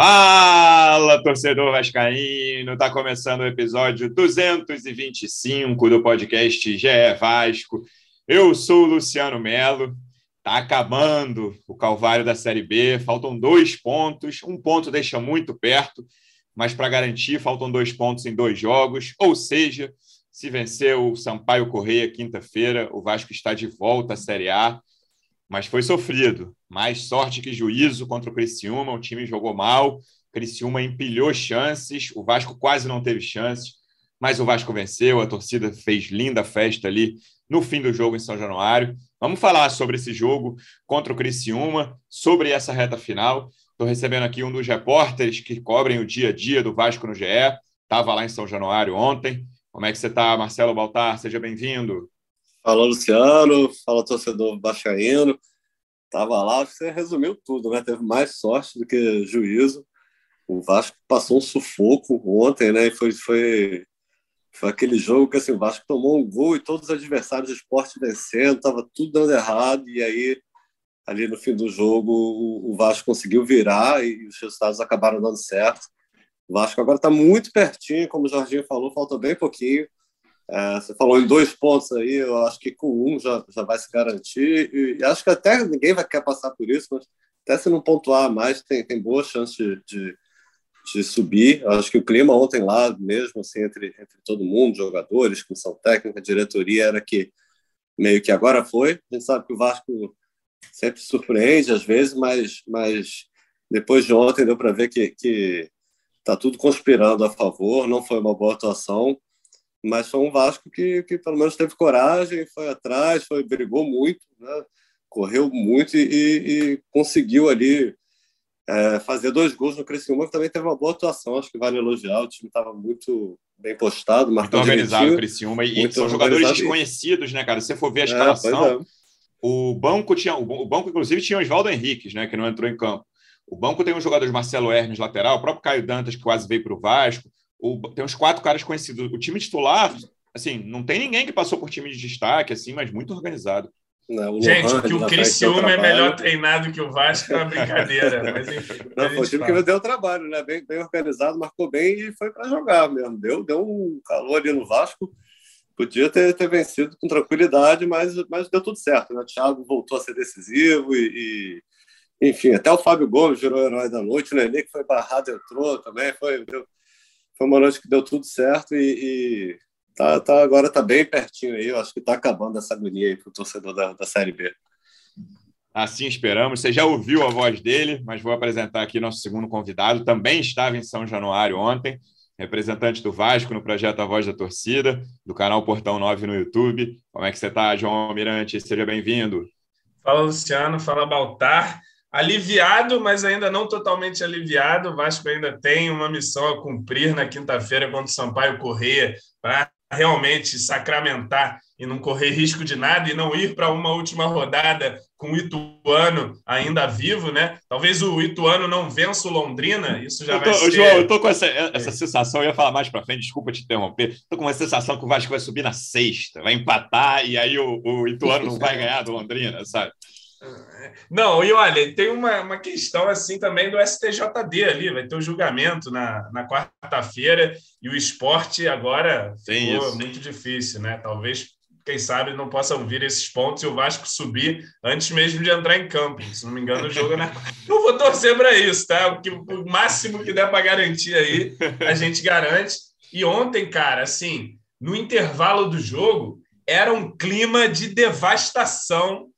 Fala, torcedor vascaíno! Tá começando o episódio 225 do podcast GE Vasco. Eu sou o Luciano Melo. Tá acabando o calvário da Série B. Faltam dois pontos. Um ponto deixa muito perto, mas para garantir, faltam dois pontos em dois jogos. Ou seja, se vencer o Sampaio Correia quinta-feira, o Vasco está de volta à Série A mas foi sofrido. Mais sorte que juízo contra o Criciúma, o time jogou mal, Criciúma empilhou chances, o Vasco quase não teve chances, mas o Vasco venceu, a torcida fez linda festa ali no fim do jogo em São Januário. Vamos falar sobre esse jogo contra o Criciúma, sobre essa reta final. Estou recebendo aqui um dos repórteres que cobrem o dia a dia do Vasco no GE. Estava lá em São Januário ontem. Como é que você está, Marcelo Baltar? Seja bem-vindo. Fala, Luciano. Fala, torcedor vascaíno. Tava lá, você resumiu tudo, né? Teve mais sorte do que juízo. O Vasco passou um sufoco ontem, né? E foi, foi, foi aquele jogo que assim, o Vasco tomou um gol e todos os adversários do esporte vencendo, tava tudo dando errado. E aí, ali no fim do jogo, o, o Vasco conseguiu virar e os resultados acabaram dando certo. O Vasco agora está muito pertinho, como o Jorginho falou, falta bem pouquinho. É, você falou em dois pontos aí, eu acho que com um já, já vai se garantir. E, acho que até ninguém vai querer passar por isso, mas até se não pontuar mais, tem, tem boa chance de, de, de subir. Eu acho que o clima ontem lá, mesmo assim, entre, entre todo mundo, jogadores, comissão técnica, diretoria, era que meio que agora foi. A gente sabe que o Vasco sempre surpreende às vezes, mas, mas depois de ontem deu para ver que, que tá tudo conspirando a favor, não foi uma boa atuação mas foi um Vasco que, que pelo menos teve coragem, foi atrás, foi brigou muito, né? correu muito e, e conseguiu ali é, fazer dois gols no Criciúma, que também teve uma boa atuação, acho que vale elogiar, o time estava muito bem postado, muito organizado o Criciúma, e, e são jogadores desconhecidos, né, cara? Se você for ver a é, escalação, é, o banco tinha, o banco inclusive tinha o Oswaldo Henriques, né, que não entrou em campo. O banco tem um jogador de Marcelo Hermes lateral, o próprio Caio Dantas que quase veio para o Vasco, o, tem uns quatro caras conhecidos. O time titular, assim, não tem ninguém que passou por time de destaque, assim, mas muito organizado. Não, Gente, que o Criciúma é melhor treinado que o Vasco é uma brincadeira. Mas enfim, não, foi o time fala. que deu trabalho, né? Bem, bem organizado, marcou bem e foi para jogar mesmo. Deu, deu um calor ali no Vasco. Podia ter, ter vencido com tranquilidade, mas, mas deu tudo certo. Né? O Thiago voltou a ser decisivo e, e enfim, até o Fábio Gomes virou herói da noite, né? Ele que foi barrado entrou também, foi, deu, foi uma noite que deu tudo certo e, e tá, tá, agora está bem pertinho aí. Eu acho que está acabando essa agonia aí para o torcedor da, da Série B. Assim esperamos. Você já ouviu a voz dele, mas vou apresentar aqui nosso segundo convidado. Também estava em São Januário ontem, representante do Vasco no projeto A Voz da Torcida, do canal Portão 9 no YouTube. Como é que você está, João Almirante? Seja bem-vindo. Fala, Luciano. Fala, Baltar aliviado, mas ainda não totalmente aliviado. O Vasco ainda tem uma missão a cumprir na quinta-feira contra o Sampaio Correia para realmente sacramentar e não correr risco de nada e não ir para uma última rodada com o Ituano ainda vivo, né? Talvez o Ituano não vença o Londrina, isso já eu tô, vai ser... João, eu tô com essa, essa sensação, eu ia falar mais para frente, desculpa te interromper, tô com uma sensação que o Vasco vai subir na sexta, vai empatar e aí o, o Ituano não vai ganhar do Londrina, sabe? Não, e olha, tem uma, uma questão assim também do STJD ali, vai ter o um julgamento na, na quarta-feira e o esporte agora Tem ficou isso. muito difícil, né? Talvez, quem sabe, não possam vir esses pontos e o Vasco subir antes mesmo de entrar em campo. Se não me engano, o jogo é na. Não vou torcer para isso, tá? O, que, o máximo que der para garantir aí, a gente garante. E ontem, cara, assim, no intervalo do jogo, era um clima de devastação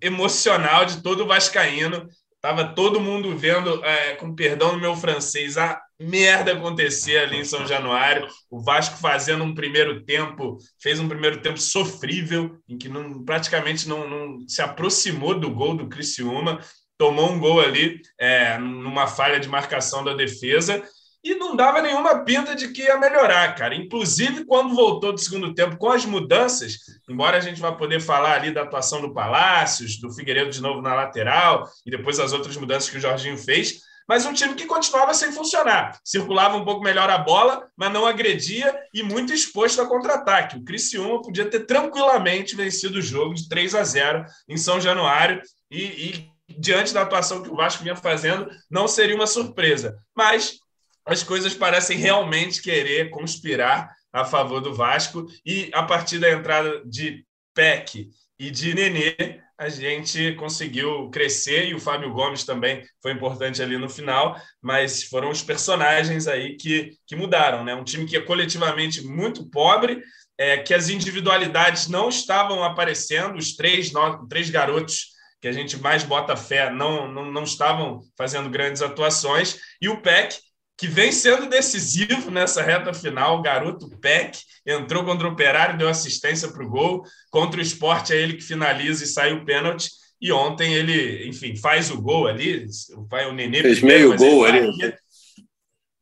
emocional de todo vascaíno. Tava todo mundo vendo, é, com perdão no meu francês, a merda acontecer ali em São Januário. O Vasco fazendo um primeiro tempo, fez um primeiro tempo sofrível, em que não, praticamente não, não se aproximou do gol do Criciúma. Tomou um gol ali é, numa falha de marcação da defesa e não dava nenhuma pinta de que ia melhorar, cara. Inclusive, quando voltou do segundo tempo com as mudanças, embora a gente vá poder falar ali da atuação do Palácios, do Figueiredo de novo na lateral e depois as outras mudanças que o Jorginho fez, mas um time que continuava sem funcionar. Circulava um pouco melhor a bola, mas não agredia e muito exposto a contra-ataque. O Criciúma podia ter tranquilamente vencido o jogo de 3 a 0 em São Januário e, e diante da atuação que o Vasco vinha fazendo, não seria uma surpresa. Mas as coisas parecem realmente querer conspirar a favor do Vasco. E a partir da entrada de Peck e de Nenê, a gente conseguiu crescer. E o Fábio Gomes também foi importante ali no final, mas foram os personagens aí que, que mudaram, né? Um time que é coletivamente muito pobre, é, que as individualidades não estavam aparecendo, os três, nove, três garotos que a gente mais bota fé não, não, não estavam fazendo grandes atuações, e o PEC, que vem sendo decisivo nessa reta final. O garoto Peck entrou contra o Operário, deu assistência para o gol. Contra o esporte, é ele que finaliza e sai o pênalti. E ontem ele, enfim, faz o gol ali. Vai o Nenê Fez meio gol ali.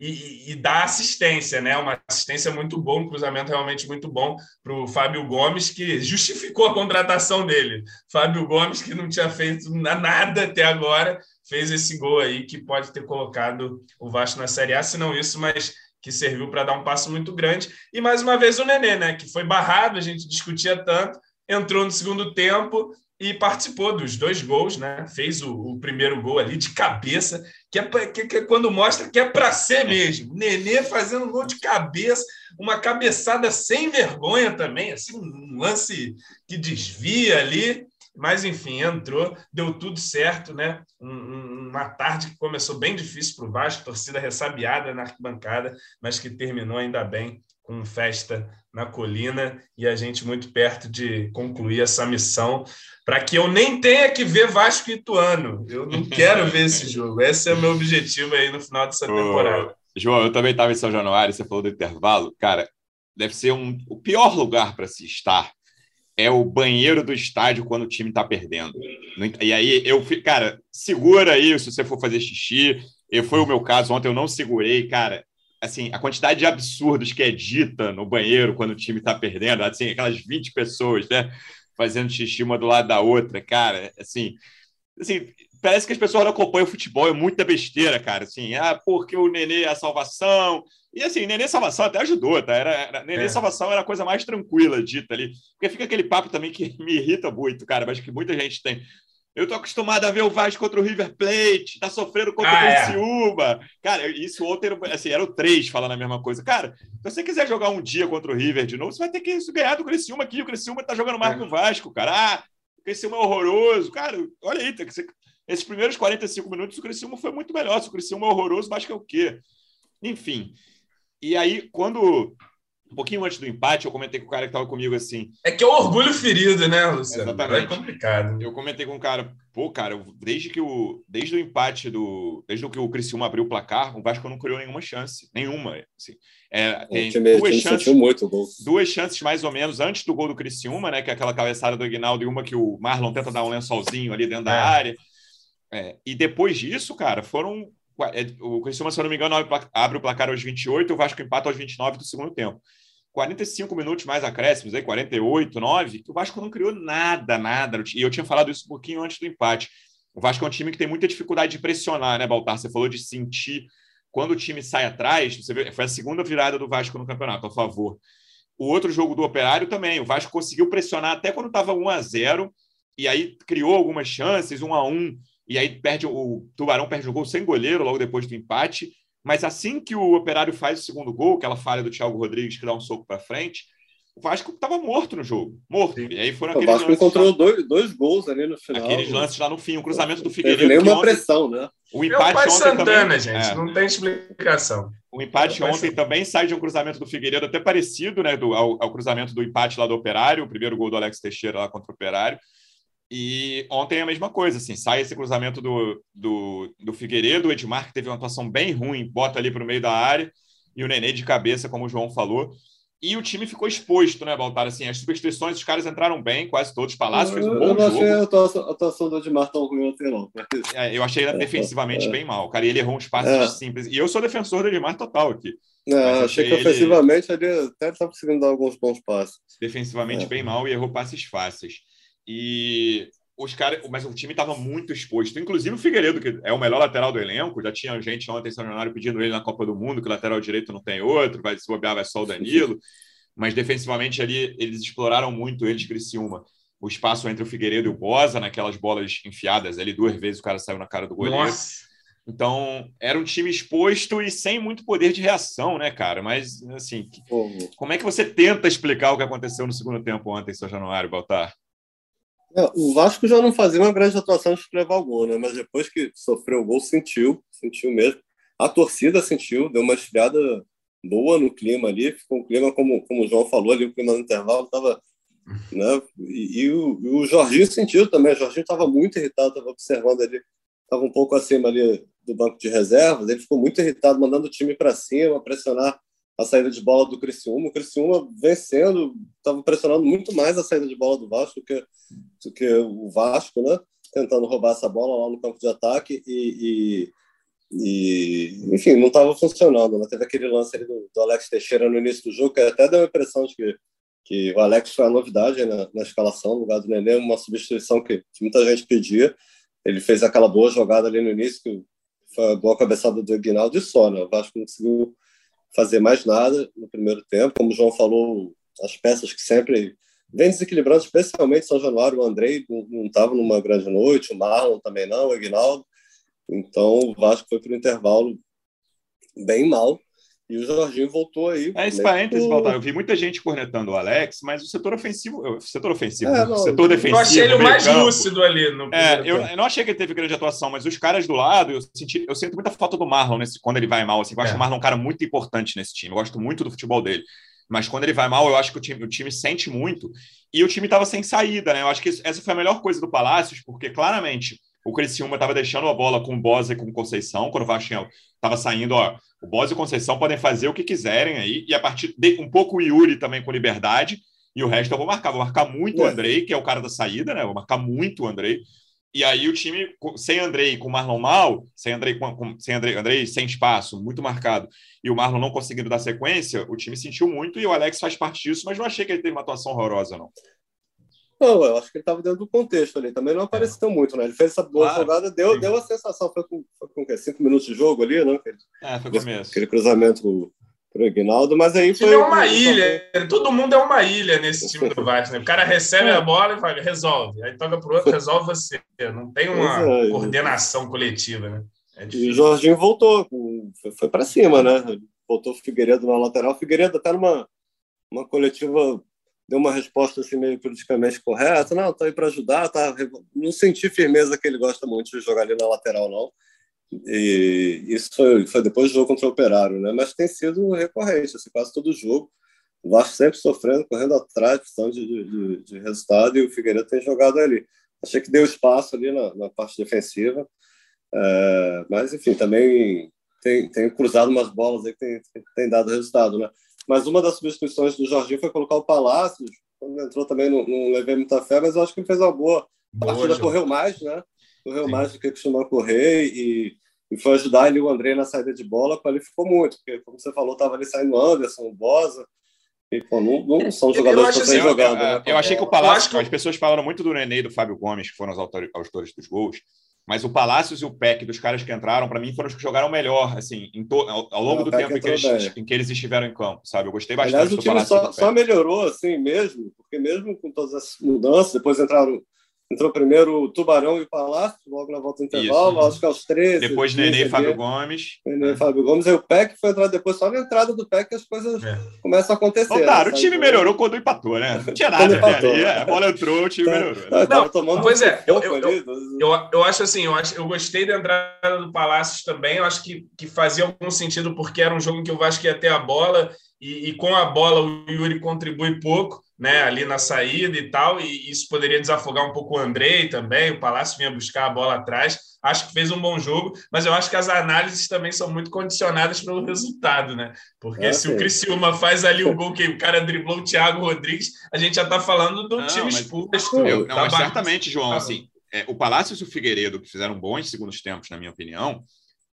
E, e, dá assistência, né? Uma assistência muito boa, um cruzamento realmente muito bom para o Fábio Gomes, que justificou a contratação dele. Fábio Gomes, que não tinha feito nada até agora, fez esse gol aí que pode ter colocado o Vasco na Série A, se não isso, mas que serviu para dar um passo muito grande. E mais uma vez o Nenê, né, que foi barrado, a gente discutia tanto, entrou no segundo tempo e participou dos dois gols, né? Fez o, o primeiro gol ali de cabeça, que é, pra, que, que é quando mostra que é para ser mesmo. Nenê fazendo gol de cabeça, uma cabeçada sem vergonha também, assim, um lance que desvia ali. Mas, enfim, entrou, deu tudo certo, né? Um, uma tarde que começou bem difícil para o Vasco, torcida ressabiada na arquibancada, mas que terminou ainda bem com festa na colina e a gente muito perto de concluir essa missão para que eu nem tenha que ver Vasco e Ituano. Eu não quero ver esse jogo. Esse é o meu objetivo aí no final dessa temporada. João, eu também estava em São Januário, você falou do intervalo. Cara, deve ser um, o pior lugar para se estar é o banheiro do estádio quando o time está perdendo. E aí eu fico, cara, segura aí se você for fazer xixi. Eu, foi o meu caso, ontem eu não segurei, cara. Assim, a quantidade de absurdos que é dita no banheiro quando o time está perdendo, assim, aquelas 20 pessoas, né, fazendo xixi uma do lado da outra, cara, assim, assim, parece que as pessoas não acompanham o futebol, é muita besteira, cara, assim, ah, porque o Nenê é a salvação, e assim, Nenê Salvação até ajudou, tá? Era, era Nenê é. Salvação era a coisa mais tranquila dita ali. Porque fica aquele papo também que me irrita muito, cara, mas que muita gente tem. Eu tô acostumado a ver o Vasco contra o River Plate, tá sofrendo contra ah, o é. Criciúma. É. Cara, isso ontem assim, era o três falando a mesma coisa. Cara, se você quiser jogar um dia contra o River de novo, você vai ter que ganhar do Criciúma aqui. O Criciúma tá jogando mais é. que o Vasco, cara. Ah, o Criciúma é horroroso. Cara, olha aí, esses primeiros 45 minutos o Criciúma foi muito melhor. Se o Criciúma é horroroso, o Vasco é o quê? Enfim, e aí, quando um pouquinho antes do empate, eu comentei com o cara que estava comigo assim. É que é o orgulho ferido, né, Luciano? Exatamente. É complicado. Eu comentei com o cara, pô, cara, desde que o desde o empate do, desde que o Criciúma abriu o placar, o Vasco não criou nenhuma chance, nenhuma, assim. É, tem duas chances, muito duas chances mais ou menos antes do gol do Criciúma, né, que é aquela cabeçada do Aguinaldo e uma que o Marlon tenta dar um lençolzinho ali dentro é. da área. É, e depois disso, cara, foram o Criciúma, se eu não me engano, abre o placar aos 28, o Vasco empata aos 29 do segundo tempo. 45 minutos mais acréscimos, aí, 48, 9, que o Vasco não criou nada, nada. E eu tinha falado isso um pouquinho antes do empate. O Vasco é um time que tem muita dificuldade de pressionar, né, Baltar? Você falou de sentir quando o time sai atrás. Você vê, foi a segunda virada do Vasco no campeonato, a favor. O outro jogo do Operário também. O Vasco conseguiu pressionar até quando estava 1 a 0 e aí criou algumas chances, 1 a 1 e aí perde o Tubarão perde o gol sem goleiro logo depois do empate. Mas assim que o Operário faz o segundo gol, aquela falha do Thiago Rodrigues que dá um soco para frente, o Vasco estava morto no jogo, morto. Sim. E aí foram o Vasco encontrou dois, dois gols ali no final. Aqueles lances lá no fim, o cruzamento do Figueiredo. Teve nenhuma ontem, pressão, né? O empate é Santana, também, gente, é. não tem explicação. O empate ontem Santana. também sai de um cruzamento do Figueiredo até parecido, né, do, ao, ao cruzamento do empate lá do Operário, o primeiro gol do Alex Teixeira lá contra o Operário. E ontem é a mesma coisa, assim, sai esse cruzamento do, do, do Figueiredo, o Edmar, que teve uma atuação bem ruim, bota ali para o meio da área, e o Nenê de cabeça, como o João falou. E o time ficou exposto, né, Baltar? Assim, as substituições, os caras entraram bem, quase todos. Palácio fez um bom jogo. Eu não achei a atuação, a atuação do Edmar tão ruim ontem, não. É, eu achei ele é, defensivamente é. bem mal. Cara, e ele errou uns passos é. simples. E eu sou defensor do Edmar total aqui. É, achei, achei que ofensivamente ele, ele até estava conseguindo dar alguns bons passos. Defensivamente é. bem mal e errou passes fáceis. E os caras, mas o time estava muito exposto. Inclusive o Figueiredo, que é o melhor lateral do elenco, já tinha gente ontem São pedindo ele na Copa do Mundo, que o lateral direito não tem outro, vai se bobear, vai só o Danilo. Mas defensivamente ali eles exploraram muito eles Criciúma. o espaço entre o Figueiredo e o Bosa, naquelas bolas enfiadas ali, duas vezes o cara saiu na cara do goleiro. Nossa. Então, era um time exposto e sem muito poder de reação, né, cara? Mas, assim, como é que você tenta explicar o que aconteceu no segundo tempo ontem, São Januário, Baltar? É, o Vasco já não fazia uma grande atuação de levar o gol, né? Mas depois que sofreu o gol, sentiu, sentiu mesmo. A torcida sentiu, deu uma esfriada boa no clima ali, ficou um clima, como, como o João falou ali, o clima no intervalo estava né? E, e, o, e, o, Jorginho sentiu também. O Jorginho estava muito irritado, estava observando ali, estava um pouco acima ali do banco de reservas. Ele ficou muito irritado, mandando o time para cima, pressionar a saída de bola do Criciúma. O Criciúma vencendo, estava pressionando muito mais a saída de bola do Vasco do que, do que o Vasco, né? Tentando roubar essa bola lá no campo de ataque e, e, e enfim, não estava funcionando. Né? Teve aquele lance ali do, do, Alex Teixeira no início do jogo que até deu a impressão de que que o Alex foi a novidade na, na escalação no lugar do Nenê, uma substituição que, que, muita gente pedia. Ele fez aquela boa jogada ali no início, que foi a boa cabeçada do Aguinaldo e só, né? O Vasco não conseguiu fazer mais nada no primeiro tempo. Como o João falou, as peças que sempre vem desequilibrando, especialmente São Januário, o Andrei não estava numa grande noite, o Marlon também não, o Aguinaldo. Então o Vasco foi para o intervalo bem mal. E o Jorginho voltou aí. É, esse parênteses, Valtar, eu vi muita gente cornetando o Alex, mas o setor ofensivo, o setor ofensivo, é, não, o setor defensivo. Eu achei ele o mais campo, lúcido ali. No é, eu, eu, não achei que ele teve grande atuação, mas os caras do lado, eu, senti, eu sinto muita falta do Marlon nesse, quando ele vai mal. Assim, eu acho é. o Marlon um cara muito importante nesse time. Eu gosto muito do futebol dele. Mas quando ele vai mal, eu acho que o time, o time sente muito. E o time estava sem saída, né? Eu acho que essa foi a melhor coisa do Palácios, porque claramente o Criciúma estava deixando a bola com o Bosa e com o Conceição, quando o Vasco estava saindo, ó, o Bosa e o Conceição podem fazer o que quiserem aí, e a partir de um pouco o Yuri também com liberdade, e o resto eu vou marcar. Vou marcar muito é. o Andrei, que é o cara da saída, né? Vou marcar muito o Andrei. E aí o time, sem Andrei com o Marlon mal, sem Andrei, com, sem Andrei, Andrei sem espaço, muito marcado, e o Marlon não conseguindo dar sequência, o time sentiu muito e o Alex faz parte disso, mas não achei que ele teve uma atuação horrorosa, não. Não, eu acho que ele estava dentro do contexto ali. Também não apareceu é. muito, né? Ele fez essa boa claro. jogada, deu, deu a sensação. Foi com, foi com cinco minutos de jogo ali, né? Aquele, é, foi começo. Aquele cruzamento pro Aguinaldo, mas aí foi. é uma ilha, todo mundo é uma ilha nesse time do Vasco, né? O cara recebe a bola e fala, resolve. Aí toca pro outro, resolve você. Não tem uma é, coordenação coletiva, né? É e o Jorginho voltou, foi para cima, né? Voltou o Figueiredo na lateral. O Figueiredo até numa uma coletiva deu uma resposta assim meio politicamente correta, não, tô aí para ajudar, tá? Não senti firmeza que ele gosta muito de jogar ali na lateral, não. E isso foi, foi depois do jogo contra o Operário, né? Mas tem sido recorrente, assim, quase todo jogo. O Vasco sempre sofrendo, correndo atrás, precisando de, de, de, resultado, e o Figueiredo tem jogado ali. Achei que deu espaço ali na, na parte defensiva, é, mas enfim, também tem, tem cruzado umas bolas aí que tem, tem dado resultado, né? Mas uma das substituições do Jorginho foi colocar o Palácios. Quando entrou também não, não levei muita fé, mas eu acho que ele fez uma boa. boa a partida correu mais, né? Correu Sim. mais do que costuma correr e, e foi ajudar ali o André na saída de bola, qualificou muito, porque, como você falou, estava ali saindo o Anderson, o Bosa. E, pô, não, não são jogadores que estão assim, jogando. Eu, né? eu achei que o Palácio, que... as pessoas falaram muito do Nenê e do Fábio Gomes, que foram os autores, autores dos gols. Mas o Palácios e o Peck, dos caras que entraram, para mim, foram os que jogaram melhor, assim, ao, ao, longo do tempo em que, eles, em que, eles, estiveram em campo, sabe? Eu gostei bastante Aliás, do o time só, só melhorou, assim, mesmo, porque mesmo com todas as mudanças, depois entraram Entrou primeiro o Tubarão e o Palácio, logo na volta do intervalo, Isso. acho que aos 13. Depois Nenê e Fábio Gomes. Nenê e Fábio Gomes. Aí o PEC foi entrar depois, só na entrada do PEC que as coisas é. começam a acontecer. Claro, né, o time melhorou quando empatou, né? Não tinha nada empatou, ali. É, a bola entrou, o time tá. melhorou. Né? Não, tomando pois é, eu, eu, eu, eu, eu acho assim, eu, acho, eu gostei da entrada do Palácios também, eu acho que, que fazia algum sentido, porque era um jogo em que o Vasco ia ter a bola e, e, com a bola o Yuri contribui pouco, né, ali na saída e tal, e isso poderia desafogar um pouco o Andrei também, o Palácio vinha buscar a bola atrás, acho que fez um bom jogo, mas eu acho que as análises também são muito condicionadas pelo resultado, né, porque é, se sim. o Criciúma faz ali o gol que o cara driblou o Thiago Rodrigues, a gente já está falando do não, time. Eu, não, mas certamente, João, assim, é, o Palácio e o Figueiredo, que fizeram bons segundos tempos, na minha opinião,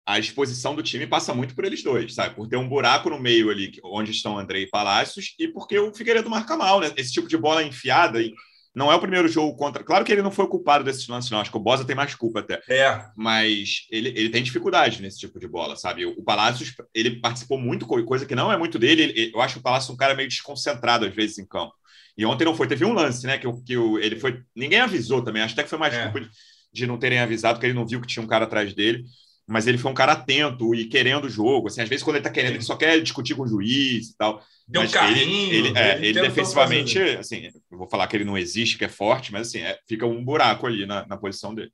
a exposição do time passa muito por eles dois, sabe? Por ter um buraco no meio ali, onde estão André e Palácios, e porque o Figueiredo marca mal, né? Esse tipo de bola enfiada, e não é o primeiro jogo contra. Claro que ele não foi o culpado desse lance, não. Acho que o Bosa tem mais culpa até. É. Mas ele, ele tem dificuldade nesse tipo de bola, sabe? O Palácios, ele participou muito, coisa que não é muito dele. Ele, eu acho o Palácio um cara meio desconcentrado às vezes em campo. E ontem não foi. Teve um lance, né? Que, que o, ele foi. Ninguém avisou também. Acho até que foi mais é. culpa de, de não terem avisado, porque ele não viu que tinha um cara atrás dele mas ele foi um cara atento e querendo o jogo. Assim, às vezes, quando ele tá querendo, ele só quer discutir com o juiz e tal. Deu mas um carrinho, ele, ele, é, ele, ele defensivamente, assim, eu vou falar que ele não existe, que é forte, mas assim, é, fica um buraco ali na, na posição dele.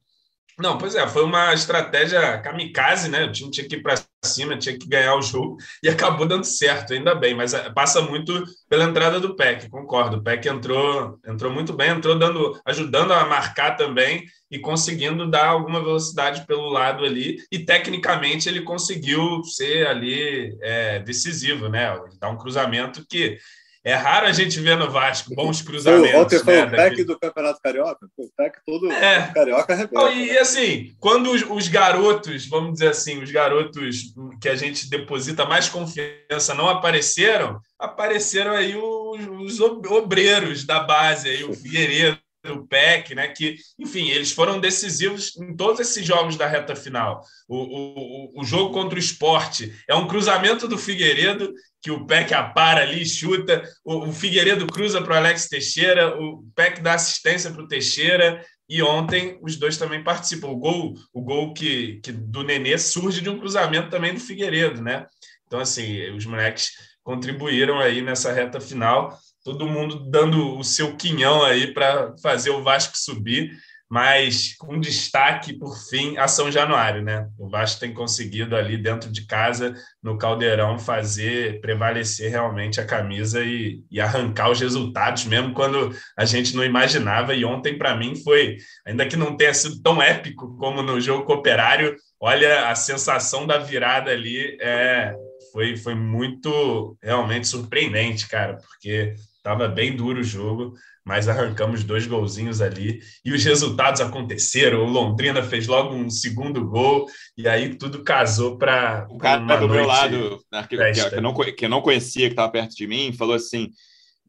Não, pois é, foi uma estratégia kamikaze, né? O time tinha que ir para cima, tinha que ganhar o jogo e acabou dando certo, ainda bem, mas eh, passa muito pela entrada do PEC, concordo. O PEC entrou, entrou muito bem, entrou dando, ajudando a marcar também e conseguindo dar alguma velocidade pelo lado ali, e tecnicamente ele conseguiu ser ali é, decisivo, né? Dar um cruzamento que é raro a gente ver no Vasco bons cruzamentos. Ontem foi né, o PEC do Campeonato Carioca. O PEC todo é. Carioca arrebenta. E assim, quando os, os, garotos, vamos dizer assim, os garotos que a gente deposita mais confiança não apareceram, apareceram aí os, os obreiros da base, aí, o Figueiredo, o PEC, né? Que, enfim, eles foram decisivos em todos esses jogos da reta final. O, o, o jogo contra o esporte é um cruzamento do Figueiredo, que o PEC apara ali, chuta, o, o Figueiredo cruza para o Alex Teixeira, o PEC dá assistência para o Teixeira, e ontem os dois também participam. O gol, o gol que, que do Nenê surge de um cruzamento também do Figueiredo, né? Então, assim, os moleques contribuíram aí nessa reta final todo mundo dando o seu quinhão aí para fazer o Vasco subir, mas com destaque, por fim, a São Januário, né? O Vasco tem conseguido ali dentro de casa, no Caldeirão, fazer prevalecer realmente a camisa e, e arrancar os resultados, mesmo quando a gente não imaginava. E ontem, para mim, foi, ainda que não tenha sido tão épico como no jogo cooperário, olha, a sensação da virada ali é, foi, foi muito realmente surpreendente, cara, porque Estava bem duro o jogo, mas arrancamos dois golzinhos ali e os resultados aconteceram. O Londrina fez logo um segundo gol e aí tudo casou para. O cara do meu lado, né, que, que, eu não, que eu não conhecia, que estava perto de mim, falou assim: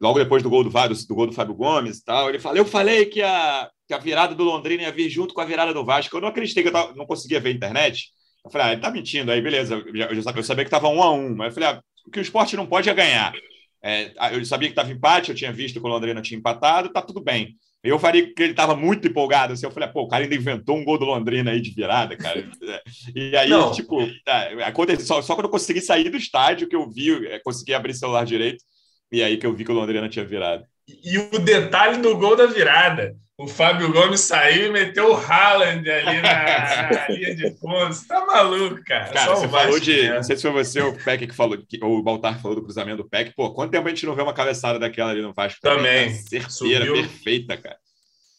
logo depois do gol do, do, do gol do Fábio Gomes e tal, ele falou: Eu falei que a, que a virada do Londrina ia vir junto com a virada do Vasco. Eu não acreditei que eu tava, não conseguia ver a internet. Eu falei: Ah, ele tá mentindo. Aí, beleza, eu, eu, eu sabia que estava um a um, mas eu falei: ah, o que o esporte não pode é ganhar. É, eu sabia que estava empate, eu tinha visto que o Londrina tinha empatado, tá tudo bem. Eu faria que ele estava muito empolgado, assim, eu falei, pô, o cara ainda inventou um gol do Londrina aí de virada, cara. E aí, Não. tipo, tá, aconteceu, só, só quando eu consegui sair do estádio que eu vi, é, consegui abrir o celular direito, e aí que eu vi que o Londrina tinha virado. E o detalhe do gol da virada. O Fábio Gomes saiu e meteu o Haaland ali na, na linha de fundo. Você tá maluco, cara. Cara, Só você falou de. Não sei se foi você ou o Peck que falou, que, ou o Baltar falou do cruzamento do Peck. Pô, quanto tempo a gente não vê uma cabeçada daquela ali no Vasco? Também. Né? Certeira, perfeita, cara.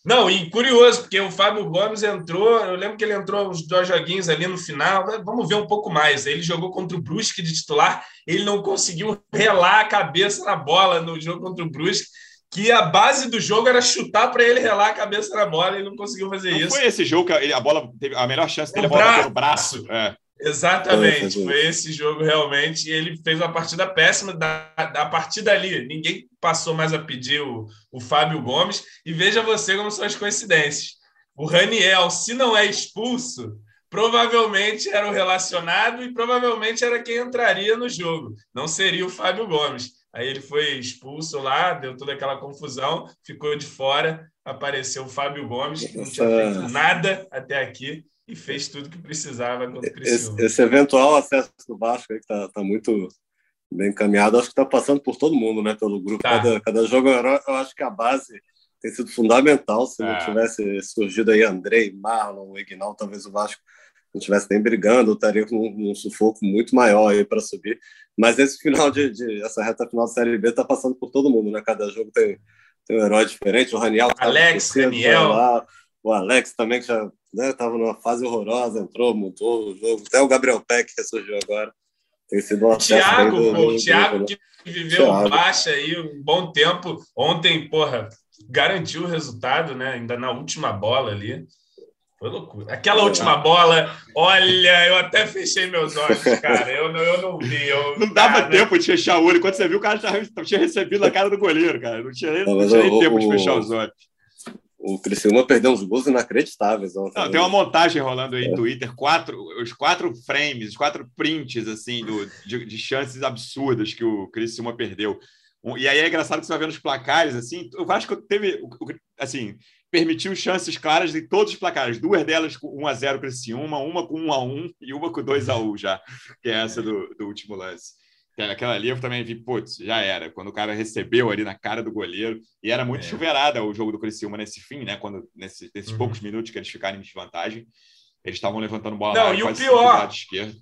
Não, e curioso, porque o Fábio Gomes entrou, eu lembro que ele entrou uns dois joguinhos ali no final, vamos ver um pouco mais. Ele jogou contra o Brusque de titular, ele não conseguiu relar a cabeça na bola no jogo contra o Brusque que a base do jogo era chutar para ele relar a cabeça na bola e ele não conseguiu fazer não isso. Foi esse jogo que a, bola teve a melhor chance dele, a bola no braço. É. Exatamente, foi esse jogo realmente. E ele fez uma partida péssima da, da partida ali. Ninguém passou mais a pedir o, o Fábio Gomes. E veja você como são as coincidências. O Raniel, se não é expulso, provavelmente era o relacionado e provavelmente era quem entraria no jogo. Não seria o Fábio Gomes. Aí ele foi expulso lá, deu toda aquela confusão, ficou de fora. Apareceu o Fábio Gomes, que não tinha feito nada até aqui e fez tudo que precisava contra o esse, esse, eventual acesso do Vasco aí que está tá muito bem encaminhado, acho que está passando por todo mundo, né? Pelo grupo. Tá. Cada, cada jogo, eu acho que a base tem sido fundamental. Se não é. tivesse surgido aí Andrei, Marlon, Ignal, talvez o Vasco não estivesse nem brigando, estaria com um, um sufoco muito maior aí para subir. Mas esse final de, de, essa reta final da Série B está passando por todo mundo, né? Cada jogo tem, tem um herói diferente. O Raniel, Alex, Daniel, lá, o Alex também que já estava né, numa fase horrorosa, entrou, mudou o jogo. Até o Gabriel Peck que surgiu agora. Tem sido uma Thiago, do, pô, o Thiago né? que viveu Thiago. baixa aí um bom tempo. Ontem, porra, garantiu o resultado, né? Ainda na última bola ali. Foi loucura. Aquela última bola, olha, eu até fechei meus olhos, cara. Eu não, eu não vi. Eu, não dava tempo de fechar o olho. Quando você viu, o cara já tinha recebido a cara do goleiro, cara. Não tinha nem, não, tinha nem o, tempo de fechar os olhos. O Criciúma perdeu uns gols inacreditáveis. Ontem, não, tem uma montagem rolando aí é. no Twitter, quatro, os quatro frames, os quatro prints assim, do, de, de chances absurdas que o Criciúma perdeu. e aí é engraçado que você vai vendo os placares, assim, o Vasco teve, assim, permitiu chances claras de todos os placares, duas delas com 1 a 0 para esse uma, uma com 1 a 1 e uma com 2 a 1 já, que é essa do, do último lance. Aquela ali eu também vi, putz, já era. Quando o cara recebeu ali na cara do goleiro, e era muito é. chuveirada o jogo do Criciúma nesse fim, né? Quando, nesse, nesses uhum. poucos minutos que eles ficaram em desvantagem, eles estavam levantando bola. Não, e o pior,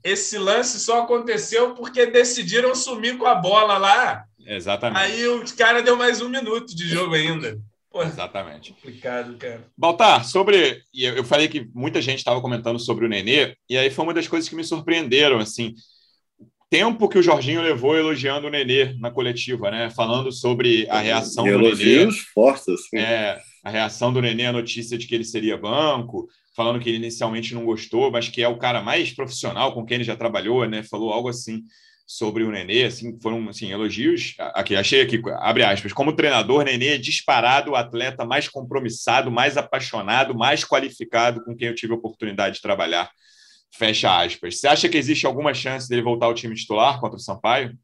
esse lance só aconteceu porque decidiram sumir com a bola lá. Exatamente. Aí o cara deu mais um minuto de jogo ainda. Pô, Exatamente. Complicado, cara. Baltar, sobre. Eu falei que muita gente estava comentando sobre o Nenê, e aí foi uma das coisas que me surpreenderam, assim tempo que o Jorginho levou elogiando o Nenê na coletiva, né? Falando sobre a reação e do Nenê. fortes, assim. É, a reação do Nenê à notícia de que ele seria banco, falando que ele inicialmente não gostou, mas que é o cara mais profissional com quem ele já trabalhou, né? Falou algo assim sobre o Nenê, assim, foram assim, elogios. Aqui, achei aqui, abre aspas, como treinador, Nenê é disparado o atleta mais compromissado, mais apaixonado, mais qualificado com quem eu tive a oportunidade de trabalhar. Fecha aspas. Você acha que existe alguma chance dele voltar ao time titular contra o Sampaio?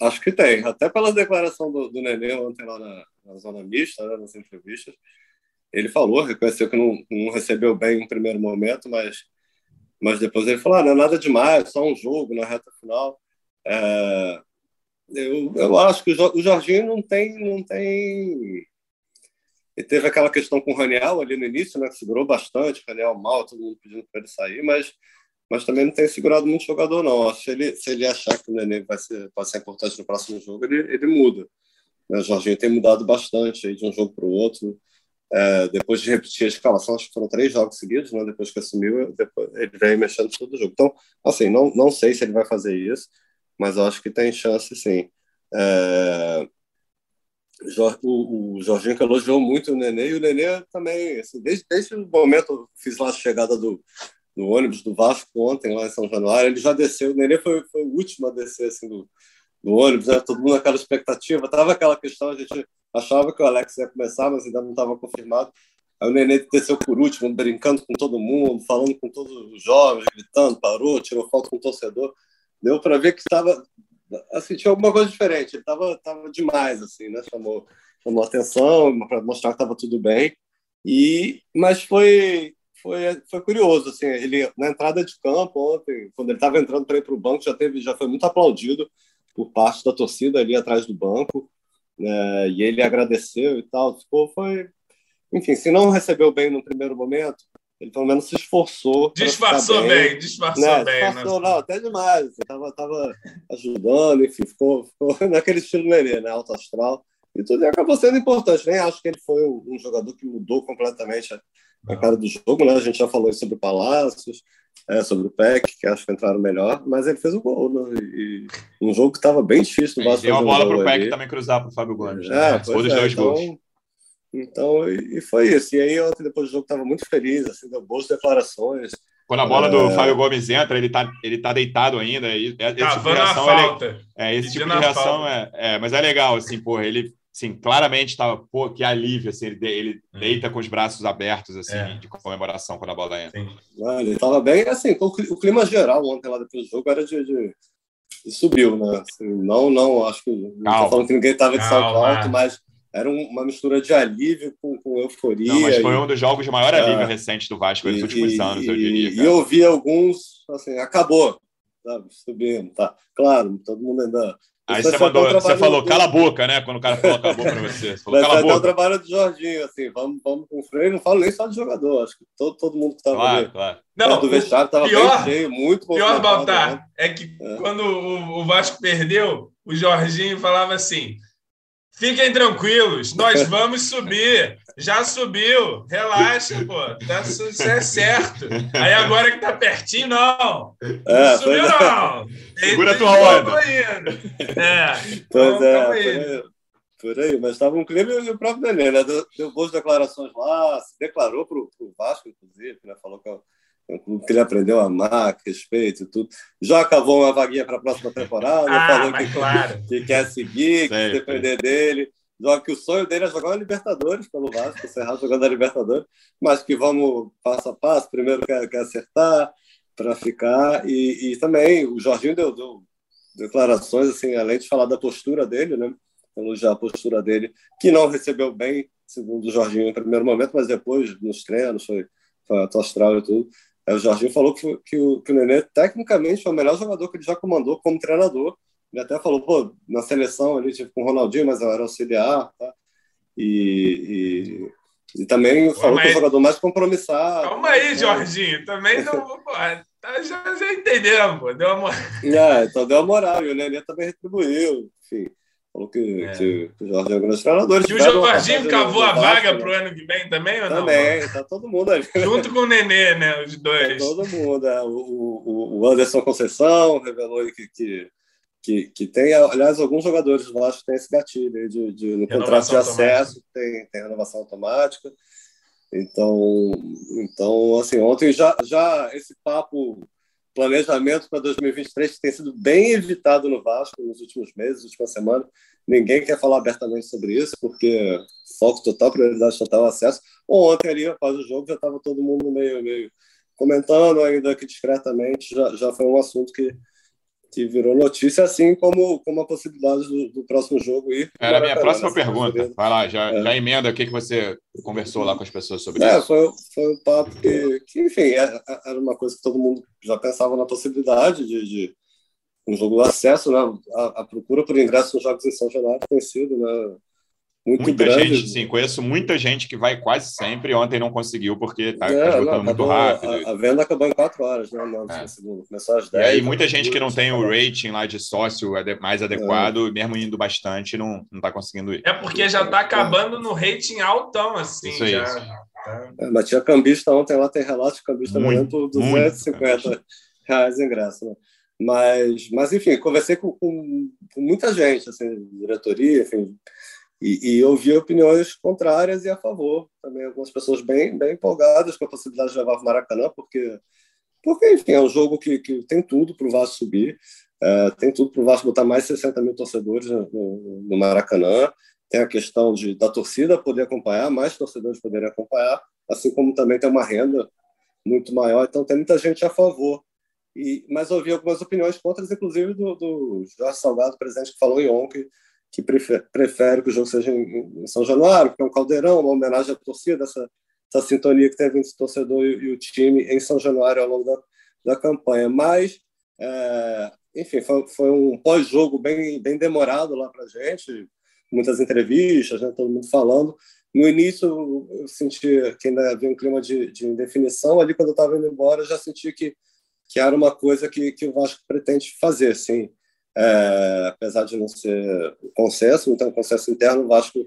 Acho que tem. Até pela declaração do, do Nenê ontem lá na, na zona mista, né, nas entrevistas. Ele falou, reconheceu que não, não recebeu bem no primeiro momento, mas, mas depois ele falou: ah, não é nada demais, só um jogo na reta final. É, eu, eu acho que o Jorginho não tem, não tem e teve aquela questão com o Raniel ali no início, né, que segurou bastante, o Raniel mal, todo mundo pedindo para ele sair, mas, mas também não tem segurado muito jogador, não. Que ele, se ele achar que o Nenê vai ser, vai ser importante no próximo jogo, ele, ele muda. Né? O Jorginho tem mudado bastante aí de um jogo para o outro. É, depois de repetir a escalação, acho que foram três jogos seguidos, né? depois que assumiu, depois, ele vem mexendo todo o jogo. Então, assim, não, não sei se ele vai fazer isso, mas acho que tem chance, sim. É, o, o Jorginho que elogiou muito o Nenê, e o Nenê também, assim, desde, desde o momento fiz lá a chegada do, do ônibus do Vasco ontem, lá em São Januário, ele já desceu, o Nenê foi, foi o último a descer assim, do, do ônibus, né? todo mundo naquela expectativa, tava aquela questão, a gente achava que o Alex ia começar, mas ainda não estava confirmado, aí o Nenê desceu por último, brincando com todo mundo, falando com todos os jovens, gritando, parou, tirou foto com o torcedor, deu para ver que estava assim, tinha alguma coisa diferente. Ele estava tava demais, assim, né? Chamou, chamou atenção para mostrar que estava tudo bem. E, mas foi, foi, foi curioso, assim, ele na entrada de campo ontem, quando ele estava entrando para ir para o banco, já teve, já foi muito aplaudido por parte da torcida ali atrás do banco, né? E ele agradeceu e tal. Ficou, foi, enfim, se não recebeu bem no primeiro momento, ele pelo menos se esforçou. Disfarçou bem, bem, disfarçou né? bem. Disfarçou, né? não, até demais. Estava tava ajudando, enfim, ficou, ficou naquele estilo Nenê, né? Alto astral. E tudo acabou sendo importante. Nem acho que ele foi um, jogador que mudou completamente a, a, cara do jogo, né? A gente já falou sobre o Palácios, é, sobre o Peck, que acho que entraram melhor, mas ele fez o gol, né? E, um jogo que estava bem difícil. E deu uma bola para o Peck também cruzar para o Fábio Gomes. Né? É, Foi dos é, dois então, gols. Então, e foi isso. E aí, ontem, depois do jogo, estava muito feliz, assim, deu boas declarações. Quando a bola do é... Fábio Gomes entra, ele tá, ele tá deitado ainda. E, esse tipo de reação, falta. É, esse tipo de reação é, é, Mas é legal, assim, porra, ele sim, claramente estava, pô, que alívio, assim, ele, ele hum. deita com os braços abertos, assim, é. de comemoração quando a bola entra. Sim. ele estava bem, assim, o clima geral ontem lá depois do jogo era de, de, de subiu, né? Assim, não, não, acho que não tô falando que ninguém estava de salto alto, mas era uma mistura de alívio com, com euforia. Não, mas foi e, um dos jogos de maior alívio é, recente do Vasco nos últimos anos, eu diria. Cara. E eu vi alguns, assim, acabou, sabe, subindo, tá. Claro, todo mundo ainda. Aí você, mandou, você falou, do... cala a boca, né? Quando o cara falou acabou para você. você falou, cala a boca. o trabalho do Jorginho, assim, vamos, vamos com freio. Não falo nem só de jogador, acho que todo, todo mundo que estava claro, ali. Claro. Não, do vestiário estava bem cheio, muito bom. Pior, Baltar, né? é que é. quando o, o Vasco perdeu, o Jorginho falava assim: Fiquem tranquilos, nós vamos subir. Já subiu, relaxa, pô. Tá, isso é certo. Aí agora que tá pertinho, não. É, não subiu, é. não. Segura a tua onda. É. Pois então, é, aí. Por aí, mas estava um clima e o próprio Nenê, né? Deu, deu boas declarações lá, se declarou para o Vasco, inclusive, né? Falou que é um clube que ele aprendeu a amar, respeito e tudo. Já cavou uma vaguinha para a próxima temporada, ah, falou que, claro. que, quer seguir, que depender dele. Só que o sonho dele é jogar a Libertadores pelo Vasco, encerrar jogando a Libertadores, mas que vamos passo a passo, primeiro quer, quer acertar para ficar. E, e, também o Jorginho deu, deu declarações, assim, além de falar da postura dele, né? Elogiar a postura dele, que não recebeu bem, segundo o Jorginho, em primeiro momento, mas depois, nos treinos, foi, foi e tudo. Aí o Jorginho falou que, que, o, que o Nenê, tecnicamente, foi o melhor jogador que ele já comandou como treinador. Ele até falou, pô, na seleção ali tive com o Ronaldinho, mas eu era auxiliar, tá? E, e, e também Pô, falou mas... que é o jogador mais compromissado. Calma aí, né? Jorginho, também não. Tá, já, já entendemos, pô. Deu uma moral. É, então deu uma moral, e o Nenê também retribuiu, enfim. Falou que, é. que, que o Jorginho é um grande treinador. E o Jorginho cavou a vaga para o ano que vem também, ou não? Também, tá todo mundo ali. Junto com o Nenê, né? Os dois. Tá todo mundo. É. O, o, o Anderson Conceição revelou que, que, que, que tem, aliás, alguns jogadores do Vasco têm esse gatilho de, de, no contrato de acesso, tem, tem renovação automática. Então, então, assim, ontem já, já esse papo planejamento para 2023 tem sido bem evitado no Vasco nos últimos meses, última semana. Ninguém quer falar abertamente sobre isso, porque foco total, prioridade total, acesso. Ontem ali, após o jogo, já estava todo mundo meio, meio comentando, ainda que discretamente, já, já foi um assunto que, que virou notícia, assim como, como a possibilidade do, do próximo jogo ir. Era a minha próxima pergunta. Vai lá, já, é. já emenda o que, que você conversou lá com as pessoas sobre é, isso. Foi, foi um papo que, que, enfim, é, é, era uma coisa que todo mundo já pensava na possibilidade de, de um jogo do acesso, né? A, a, procura por ingresso nos jogos em São Januário tem sido, né? Muito muita grande. gente, sim, conheço muita gente que vai quase sempre. Ontem não conseguiu porque está é, esgotando muito rápido. A, a, venda acabou em quatro horas, né? Não, é. Começou às 10. E aí muita gente que não tem o rating lá de sócio mais adequado, é. mesmo indo bastante, não está conseguindo ir. É porque já está acabando no rating altão, assim. Isso já. Isso. É, mas tinha cambista ontem lá, tem relato de cambista muito, por 250 muito. reais ingresso, né? Mas, mas, enfim, conversei com, com, com muita gente, assim, diretoria, enfim, e, e opiniões contrárias e a favor. Também algumas pessoas bem, bem empolgadas com a possibilidade de levar o Maracanã, porque, porque enfim, é um jogo que, que tem tudo para o Vasco subir, é, tem tudo para o Vasco botar mais 60 mil torcedores no, no Maracanã. Tem a questão de, da torcida poder acompanhar, mais torcedores poderem acompanhar, assim como também tem uma renda muito maior. Então, tem muita gente a favor. E, mas ouvi algumas opiniões contra, inclusive do, do Jorge Salgado, presidente, que falou em ontem que prefere, prefere que o jogo seja em, em, São Januário, porque é um caldeirão, uma homenagem à torcida, essa, essa sintonia que teve entre o torcedor e, e, o time em São Januário ao longo da, da campanha. Mas, é, enfim, foi, foi um pós-jogo bem, bem demorado lá para a gente, muitas entrevistas, né, todo mundo falando. No início, eu senti que ainda havia um clima de, de indefinição. Ali, quando eu estava indo embora, eu já senti que, que era uma coisa que, que o Vasco pretende fazer, assim é, apesar de não ser consenso, então consenso interno, o Vasco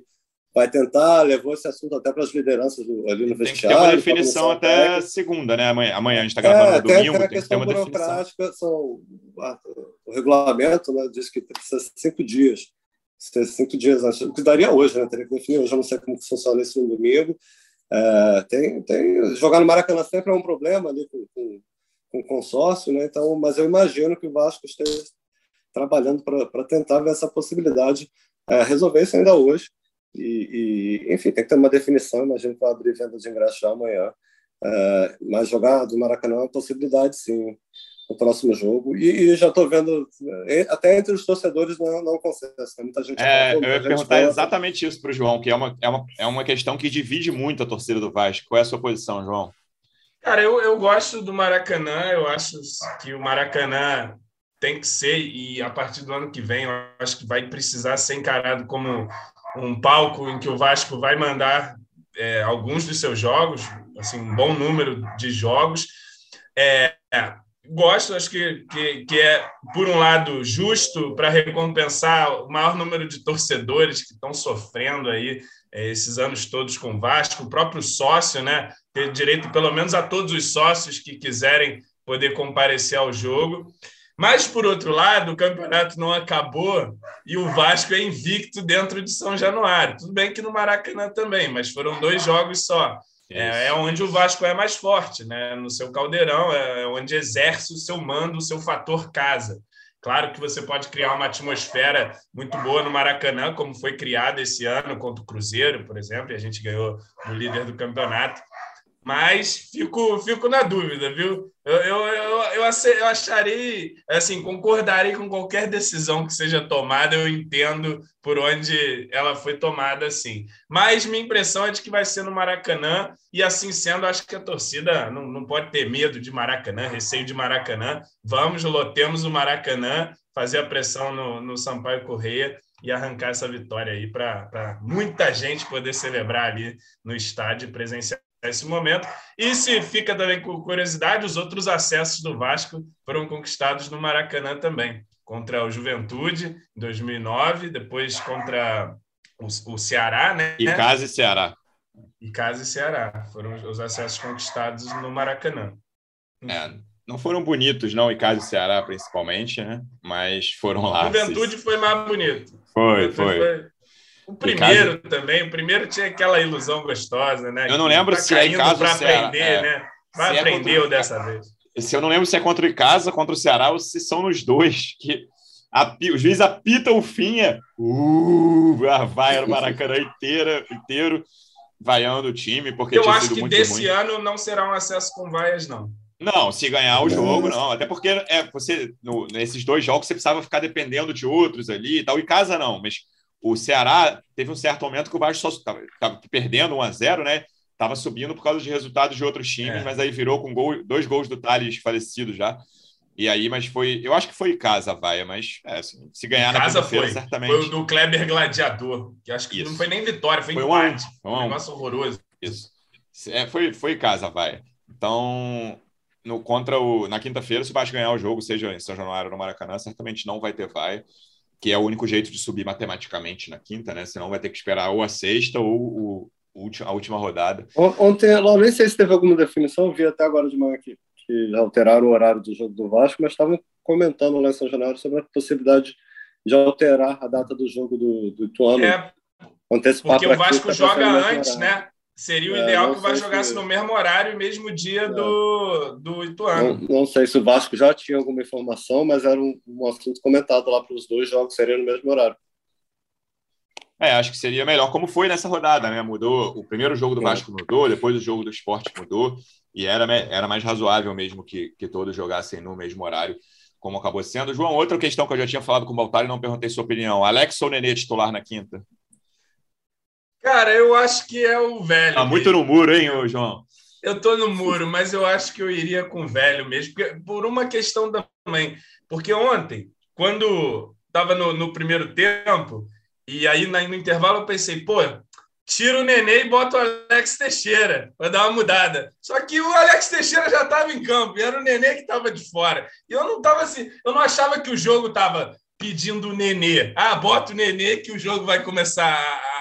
vai tentar, levou esse assunto até para as lideranças do, ali no tem vestiário. Tem uma definição até técnica. segunda, né? Amanhã, amanhã a gente está gravando é, no domingo. Tem, tem a questão tem burocrática, são, o regulamento né, diz que precisa ser cinco dias. Cinco dias antes, o que daria hoje, né? Teria que definir, eu não sei como funciona isso no domingo. É, tem, tem, jogar no Maracanã sempre é um problema ali com, com, com o consórcio, né? Então, mas eu imagino que o Vasco esteja trabalhando para tentar ver essa possibilidade, é, resolver isso ainda hoje. E, e, enfim, tem que ter uma definição. Imagino que vai abrir venda de ingresso já amanhã. É, mas jogar do Maracanã é uma possibilidade, sim, no próximo jogo. E, e já estou vendo, é, até entre os torcedores não, não consenso. Né? Muita gente. É, eu ia perguntar exatamente isso para o João, que é uma, é, uma, é uma questão que divide muito a torcida do Vasco. Qual é a sua posição, João? Cara, eu, eu gosto do Maracanã. Eu acho que o Maracanã tem que ser, e a partir do ano que vem, eu acho que vai precisar ser encarado como um palco em que o Vasco vai mandar é, alguns dos seus jogos, assim, um bom número de jogos. É, gosto, acho que, que, que, é, por um lado, justo para recompensar o maior número de torcedores que estão sofrendo aí é, esses anos todos com o Vasco, o próprio sócio, né, ter direito, pelo menos, a todos os sócios que quiserem poder comparecer ao jogo. Mas, por outro lado, o campeonato não acabou e o Vasco é invicto dentro de São Januário. Tudo bem que no Maracanã também, mas foram dois jogos só. É, é, onde o Vasco é mais forte, né? no seu caldeirão, é onde exerce o seu mando, o seu fator casa. Claro que você pode criar uma atmosfera muito boa no Maracanã, como foi criada esse ano contra o Cruzeiro, por exemplo, e a gente ganhou o líder do campeonato. Mas fico, fico na dúvida, viu? Eu, eu, eu, eu, eu acharei, assim, concordarei com qualquer decisão que seja tomada, eu entendo por onde ela foi tomada, assim. Mas minha impressão é de que vai ser no Maracanã, e assim sendo, acho que a torcida não, não pode ter medo de Maracanã, receio de Maracanã. Vamos, lotemos o Maracanã, fazer a pressão no, no Sampaio Correia e arrancar essa vitória aí para muita gente poder celebrar ali no estádio presencial nesse momento. E se fica também com curiosidade, os outros acessos do Vasco foram conquistados no Maracanã também, contra o Juventude em 2009, depois contra o, o Ceará, né? E Casa e Ceará. E Casa e Ceará foram os acessos conquistados no Maracanã. É, não foram bonitos, não, e Casa e Ceará principalmente, né? Mas foram lá. Juventude foi mais bonito. Foi, foi. foi o primeiro também, o primeiro tinha aquela ilusão gostosa, né? Eu não lembro tá se é em casa para aprender, é. né? Vai se aprendeu é dessa vez. Se eu não lembro se é contra o Icasa, contra o Ceará, ou se são nos dois. Que a, o juiz apita o fim, é, uh, vai no Maracanã inteira, inteiro, vaiando o time. Porque eu acho que desse ruim. ano não será um acesso com vaias, não. Não, se ganhar o jogo, não. Até porque é, você, no, nesses dois jogos você precisava ficar dependendo de outros ali e tal. E casa não, mas o Ceará teve um certo momento que o Vasco só estava perdendo 1 a 0 né? Estava subindo por causa de resultados de outros times, é. mas aí virou com gol, dois gols do Thales falecido já. E aí, mas foi. Eu acho que foi casa, vai, mas é, assim, se ganhar na casa foi. certamente. Foi o do Kleber Gladiador, que acho que Isso. não foi nem vitória, foi, foi empate. Um, foi um, um negócio horroroso. Isso. É, foi, foi casa, vai. Então, no, contra o, na quinta-feira, se o Vasco ganhar o jogo, seja em São Januário ou no Maracanã, certamente não vai ter vai que é o único jeito de subir matematicamente na quinta, né? Senão vai ter que esperar ou a sexta ou o, a última rodada. Ontem, eu nem sei se teve alguma definição, eu vi até agora de manhã que, que alteraram o horário do jogo do Vasco, mas estavam comentando lá em São Januário sobre a possibilidade de alterar a data do jogo do, do Ituano. É, porque o Vasco joga antes, né? Seria o é, ideal que o Vasco jogasse se... no mesmo horário e mesmo dia é. do, do Ituano. Não, não, sei se o Vasco já tinha alguma informação, mas era um, um assunto comentado lá para os dois jogos seriam no mesmo horário. É, acho que seria melhor, como foi nessa rodada, né? Mudou, o primeiro jogo do é. Vasco mudou, depois o jogo do esporte mudou, e era, era mais razoável mesmo que, que todos jogassem no mesmo horário, como acabou sendo. João, outra questão que eu já tinha falado com o Baltar e não perguntei sua opinião. Alex ou Nenê titular na quinta? Cara, eu acho que é o velho. Tá muito no muro, hein, João? Eu tô no muro, mas eu acho que eu iria com o velho mesmo, por uma questão também. Porque ontem, quando estava no, no, primeiro tempo, e aí no intervalo eu pensei, pô, tira o Nenê e bota o Alex Teixeira para dar uma mudada. Só que o Alex Teixeira já estava em campo, e era o Nenê que estava de fora. E eu não tava assim, eu não achava que o jogo estava pedindo o Nenê. Ah, bota o Nenê que o jogo vai começar a,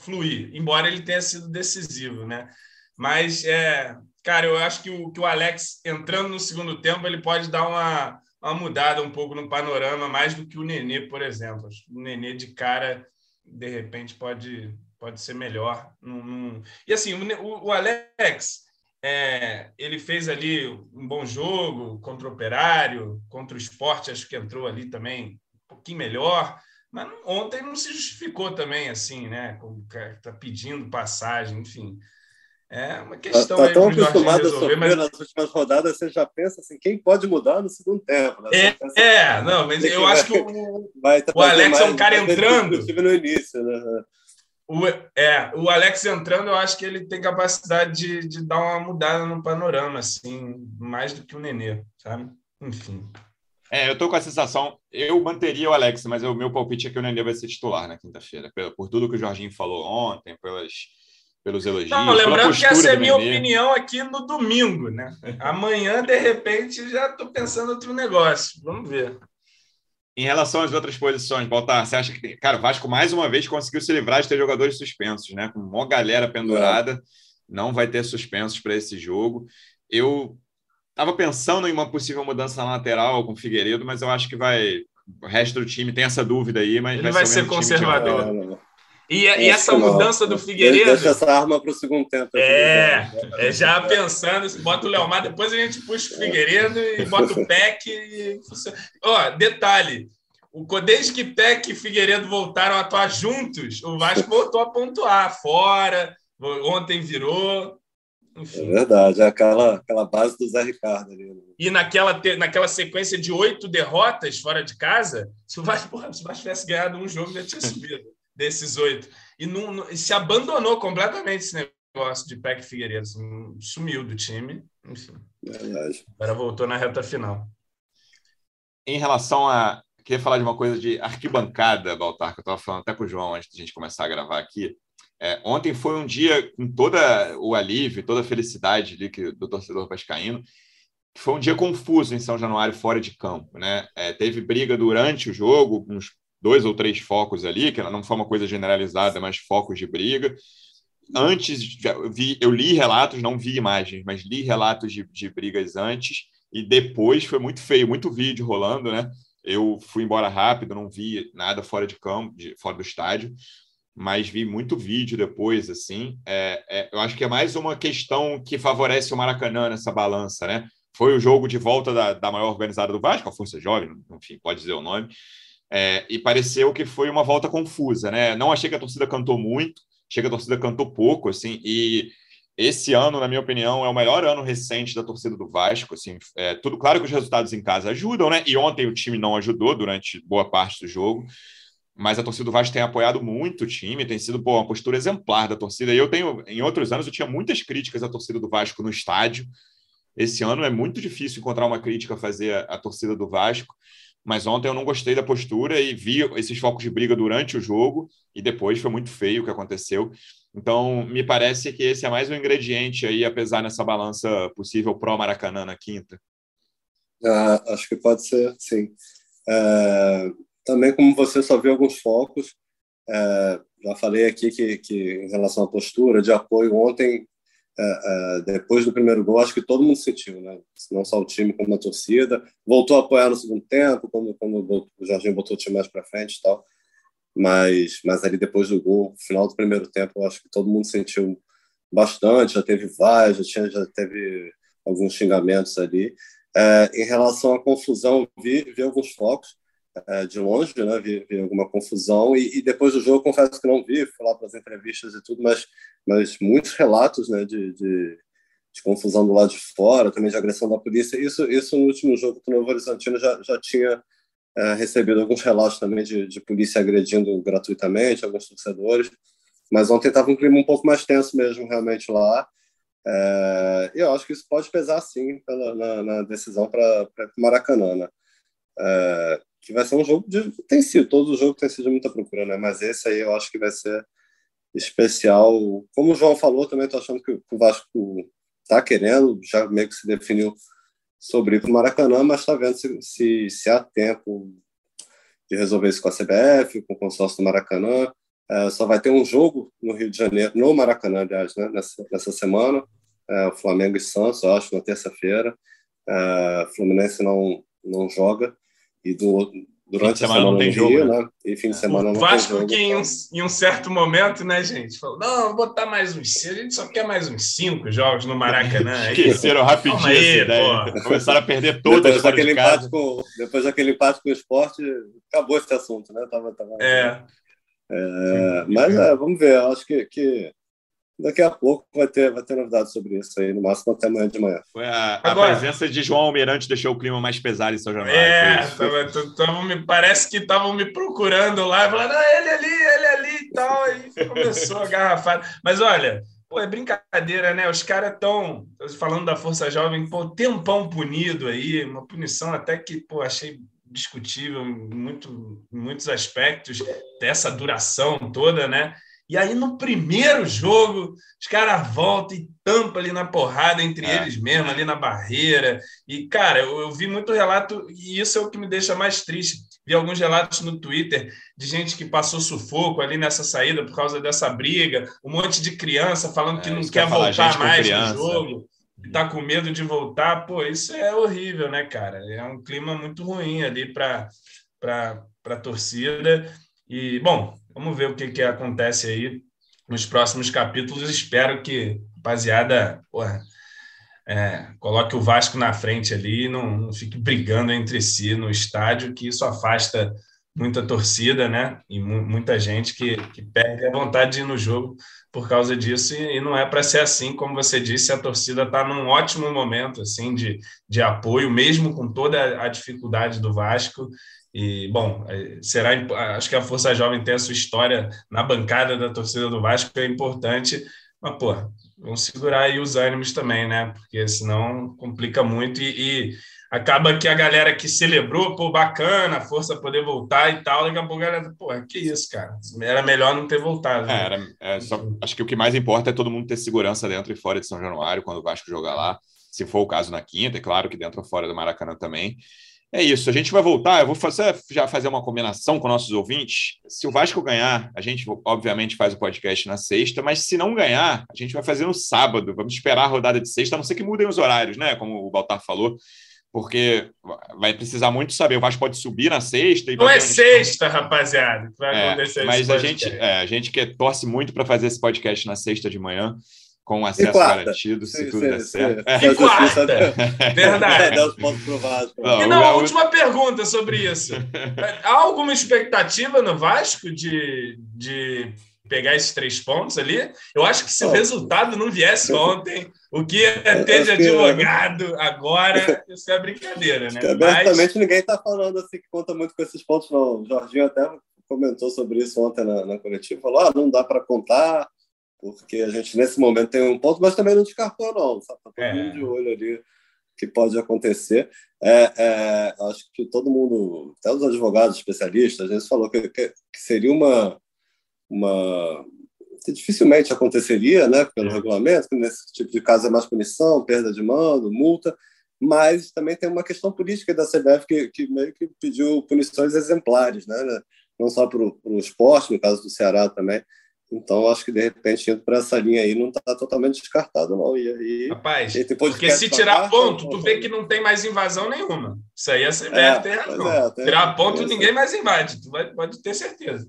fluir, embora ele tenha sido decisivo, né? Mas, é, cara, eu acho que o, que o Alex, entrando no segundo tempo, ele pode dar uma, uma mudada um pouco no panorama, mais do que o Nenê, por exemplo. O Nenê de cara, de repente, pode, pode ser melhor. Num, num... E assim, o, o Alex, é, ele fez ali um bom jogo contra o Operário, contra o Esporte, acho que entrou ali também um pouquinho melhor. Mas ontem não se justificou também, assim, né? Como está pedindo passagem, enfim. É uma questão tá, tá tão acostumado a sofrer mas... nas últimas rodadas, você já pensa assim, quem pode mudar no segundo tempo? Né? É, pensa, é, não, mas eu acho que o, o Alex é um cara entrando. No início, né? O, é, o Alex entrando, eu acho que ele tem capacidade de, de dar uma mudada no panorama, assim, mais do que o Nenê, sabe? Enfim. É, eu tô com a sensação, eu manteria o Alex, mas o meu palpite é que o Nenê vai ser titular na quinta-feira, por tudo que o Jorginho falou ontem, pelas, pelos elogios. Não, lembrando que essa é a minha Nenê. opinião aqui no domingo, né? Amanhã, de repente, já estou pensando outro negócio. Vamos ver. Em relação às outras posições, Baltar, você acha que, cara, o Vasco mais uma vez conseguiu se livrar de ter jogadores suspensos, né? Com uma galera pendurada, é. não vai ter suspensos para esse jogo. Eu Estava pensando em uma possível mudança na lateral com o Figueiredo, mas eu acho que vai. O resto do time tem essa dúvida aí, mas ele vai, vai ser, ser conservador. E, e, essa mudança do Figueiredo. Deixa essa arma para o segundo tempo. É, é, já pensando, bota o Leomar, depois a gente puxa o Figueiredo e bota o Peck. E... Ó, detalhe: o, desde que Peck e Figueiredo voltaram a atuar juntos, o Vasco voltou a pontuar fora. Ontem virou. Enfim. É verdade, é aquela, aquela base do Zé Ricardo ali. Né? E naquela, naquela sequência de oito derrotas fora de casa, se o Vasco, porra, se o Vasco tivesse ganhado um jogo, já tinha subido desses oito. E não, não, se abandonou completamente esse negócio de Peck Figueiredo. Assim, sumiu do time. Enfim. Verdade. Agora voltou na reta final. Em relação a. Queria falar de uma coisa de arquibancada, Baltar, que eu estava falando até com o João antes de a gente começar a gravar aqui. É, ontem foi um dia com todo o alívio, toda a felicidade ali que, do torcedor vascaíno. Foi um dia confuso em São Januário, fora de campo. Né? É, teve briga durante o jogo, uns dois ou três focos ali, que não foi uma coisa generalizada, mas focos de briga. Antes, vi, eu li relatos, não vi imagens, mas li relatos de, de brigas antes, e depois foi muito feio, muito vídeo rolando, né? Eu fui embora rápido, não vi nada fora de campo, de, fora do estádio, mas vi muito vídeo depois, assim. É, é, eu acho que é mais uma questão que favorece o Maracanã nessa balança, né? Foi o jogo de volta da, da maior organizada do Vasco, a Força Jovem, enfim, pode dizer o nome, é, e pareceu que foi uma volta confusa, né? Não achei que a torcida cantou muito, achei que a torcida cantou pouco, assim, e esse ano, na minha opinião, é o melhor ano recente da torcida do Vasco, assim, é, tudo claro que os resultados em casa ajudam, né? E ontem o time não ajudou durante boa parte do jogo, mas a torcida do Vasco tem apoiado muito o time, tem sido pô, uma postura exemplar da torcida. E eu tenho, em outros anos, eu tinha muitas críticas à torcida do Vasco no estádio. Esse ano é muito difícil encontrar uma crítica a fazer à torcida do Vasco mas ontem eu não gostei da postura e vi esses focos de briga durante o jogo e depois foi muito feio o que aconteceu. Então, me parece que esse é mais um ingrediente aí, apesar nessa balança possível pró-Maracanã na quinta. Ah, acho que pode ser, sim. É, também, como você só viu alguns focos, é, já falei aqui que, que, em relação à postura de apoio, ontem é, é, depois do primeiro gol, acho que todo mundo sentiu, né? Não só o time, como a torcida. Voltou a apoiar no segundo tempo, quando, quando o Jorginho botou o time mais para frente e tal. Mas, mas ali depois do gol, final do primeiro tempo, acho que todo mundo sentiu bastante. Já teve vários, já, tinha, já teve alguns xingamentos ali. É, em relação à confusão, vi, vi alguns focos é, de longe, né? Vi, vi alguma confusão e, e, depois do jogo confesso que não vi, fui lá para as entrevistas e tudo, mas, mas muitos relatos, né? De, de, de, confusão do lado de fora, também de agressão da polícia. Isso, isso no último jogo do Novo Horizontino já, já tinha é, recebido alguns relatos também de, de polícia agredindo gratuitamente alguns torcedores, mas ontem estava um clima um pouco mais tenso mesmo, realmente lá. É, eu acho que isso pode pesar sim pela, na, na decisão para Maracanã. Né? É, que vai ser um jogo de. Tem sido, todos os jogos têm sido muita procura, né? Mas esse aí eu acho que vai ser especial. Como o João falou, também estou achando que o Vasco está querendo, já meio que se definiu sobre ir para o Maracanã, mas está vendo se, se, se, há tempo de resolver isso com a CBF, com o consórcio do Maracanã. É, só vai ter um jogo no Rio de Janeiro, no Maracanã, aliás, né? nessa, nessa semana. É, o Flamengo e Santos, eu acho, na terça-feira. É, Fluminense não, não joga. E do, durante a semana, não tem jogo, Rio, né? E fim de é. semana o não Vasco tem jogo, que em um, em um, certo momento, né, gente, falou: não, vou botar mais uns. A gente só quer mais uns cinco jogos no Maracanã. Esqueceram rapidinho aí, essa ideia. Começaram a perder todas depois daquele empate com Depois daquele empate com o esporte, acabou esse assunto, né? Tava, tava... É. é mas é, vamos ver. Acho que, que daqui a pouco vai ter, vai ter novidades sobre isso aí, no máximo até amanhã de manhã. Foi a, a Agora, presença de João Almirante deixou o clima mais pesado em São Januário. É, tava, tava, me, parece que estavam me procurando lá, falando, ah, ele ali, ele ali e tal, e começou a garrafada. Mas olha, pô, é brincadeira, né? Os caras estão, falando da Força Jovem, pô, tempão punido aí, uma punição até que, pô, achei discutível em, muito, em muitos aspectos, dessa duração toda, né? E aí, no primeiro jogo, os caras voltam e tampam ali na porrada entre é. eles mesmo, ali na barreira. E, cara, eu, eu, vi muito relato, e isso é o que me deixa mais triste. Vi alguns relatos no Twitter de gente que passou sufoco ali nessa saída por causa dessa briga, um monte de criança falando é, que não quer voltar mais no jogo, que tá com medo de voltar. Pô, isso é horrível, né, cara? É um clima muito ruim ali para a torcida. E, bom, Vamos ver o que, que acontece aí nos próximos capítulos. Espero que, rapaziada, porra, é, coloque o Vasco na frente ali, não, não fique brigando entre si no estádio, que isso afasta muita torcida, né? E mu muita gente que, que perde a vontade de ir no jogo por causa disso, e, e não é para ser assim, como você disse, a torcida está num ótimo momento assim de, de apoio, mesmo com toda a dificuldade do Vasco. E, bom, é, será acho que a Força Jovem tem a sua história na bancada da torcida do Vasco, é importante, mas, pô, vamos segurar aí os ânimos também, né? Porque senão complica muito e, e acaba que a galera que celebrou, pô, bacana, força poder voltar e tal, daqui a pouco a galera, pô, que isso, cara, era melhor não ter voltado. Né? É, era, é, só, acho que o que mais importa é todo mundo ter segurança dentro e fora de São Januário quando o Vasco jogar lá, se for o caso na quinta, é claro que dentro ou fora do Maracanã também. É isso, a gente vai voltar. Eu vou fazer, já fazer uma combinação com nossos ouvintes. Se o Vasco ganhar, a gente obviamente faz o podcast na sexta, mas se não ganhar, a gente vai fazer no sábado. Vamos esperar a rodada de sexta, a não ser que mudem os horários, né? Como o Baltar falou porque vai precisar muito saber. O Vasco pode subir na sexta. Não é sexta, rapaziada. Vai é, acontecer mas a gente, é, a gente que torce muito para fazer esse podcast na sexta de manhã, com acesso garantido, se tudo der certo. É. E quarta, verdade. e não, a última pergunta sobre isso. Há alguma expectativa no Vasco de, de pegar esses três pontos ali. Eu acho que se o resultado não viesse ontem, o que ia ter de advogado agora, isso é brincadeira, né? Abertamente Mas... ninguém está falando assim que conta muito com esses pontos, não. O Jorginho até comentou sobre isso ontem na, na coletiva, falou: ah, não dá para contar, porque a gente nesse momento tem um ponto, mas também não descartou, não. Está todo é. mundo de olho ali que pode acontecer. É, é, acho que todo mundo, até os advogados especialistas, a gente falou que, que, que seria uma uma que dificilmente aconteceria, né, pelo regulamento, que nesse tipo de caso é mais punição, perda de mando, multa, mas também tem uma questão política da CBF que, que meio que pediu punições exemplares, né, né não só para o esporte, no caso do Ceará também. Então, acho que de repente indo para essa linha aí não está totalmente descartado, não. E aí, Rapaz, porque se tirar ponto, tu vê que não tem mais invasão nenhuma. Isso aí a CBF é, tem razão. É, tem, tirar ponto, ninguém mais invade, tu vai, pode ter certeza.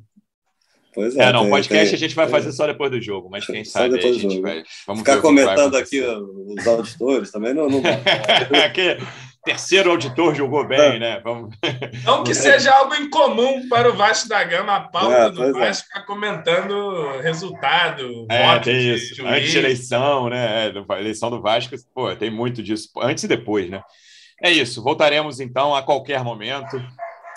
Pois é. É, não, tem, podcast tem, a gente vai fazer só depois do jogo, mas quem sabe a gente vai. Vamos Ficar comentando aqui os auditores também não. não... aqui, terceiro auditor jogou bem, é. né? Vamos... Não que seja algo incomum para o Vasco da Gama, a pauta é, do é. Vasco ficar comentando resultado, é, voto tem isso. Antes de eleição, né? É, eleição do Vasco, pô, tem muito disso, antes e depois, né? É isso, voltaremos então a qualquer momento.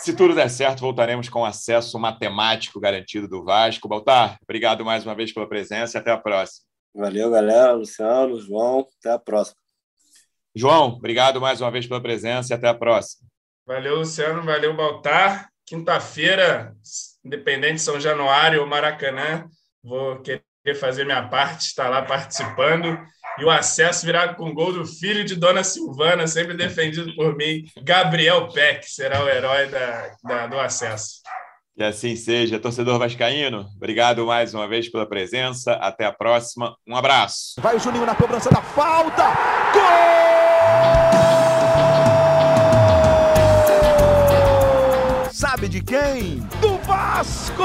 Se tudo der certo, voltaremos com acesso matemático garantido do Vasco. Baltar, obrigado mais uma vez pela presença e até a próxima. Valeu, galera. Luciano, João, até a próxima. João, obrigado mais uma vez pela presença e até a próxima. Valeu, Luciano. Valeu, Baltar. Quinta-feira, Independente São Januário ou Maracanã, vou querer fazer minha parte, estar lá participando e o acesso virá com gol do filho de Dona Silvana, sempre defendido por mim, Gabriel Peck, será o herói da, da, do acesso. Que assim seja. Torcedor Vascaíno, obrigado mais uma vez pela presença. Até a próxima. Um abraço. Vai o Juninho na cobrança da falta. Gol! Sabe de quem? Do Vasco!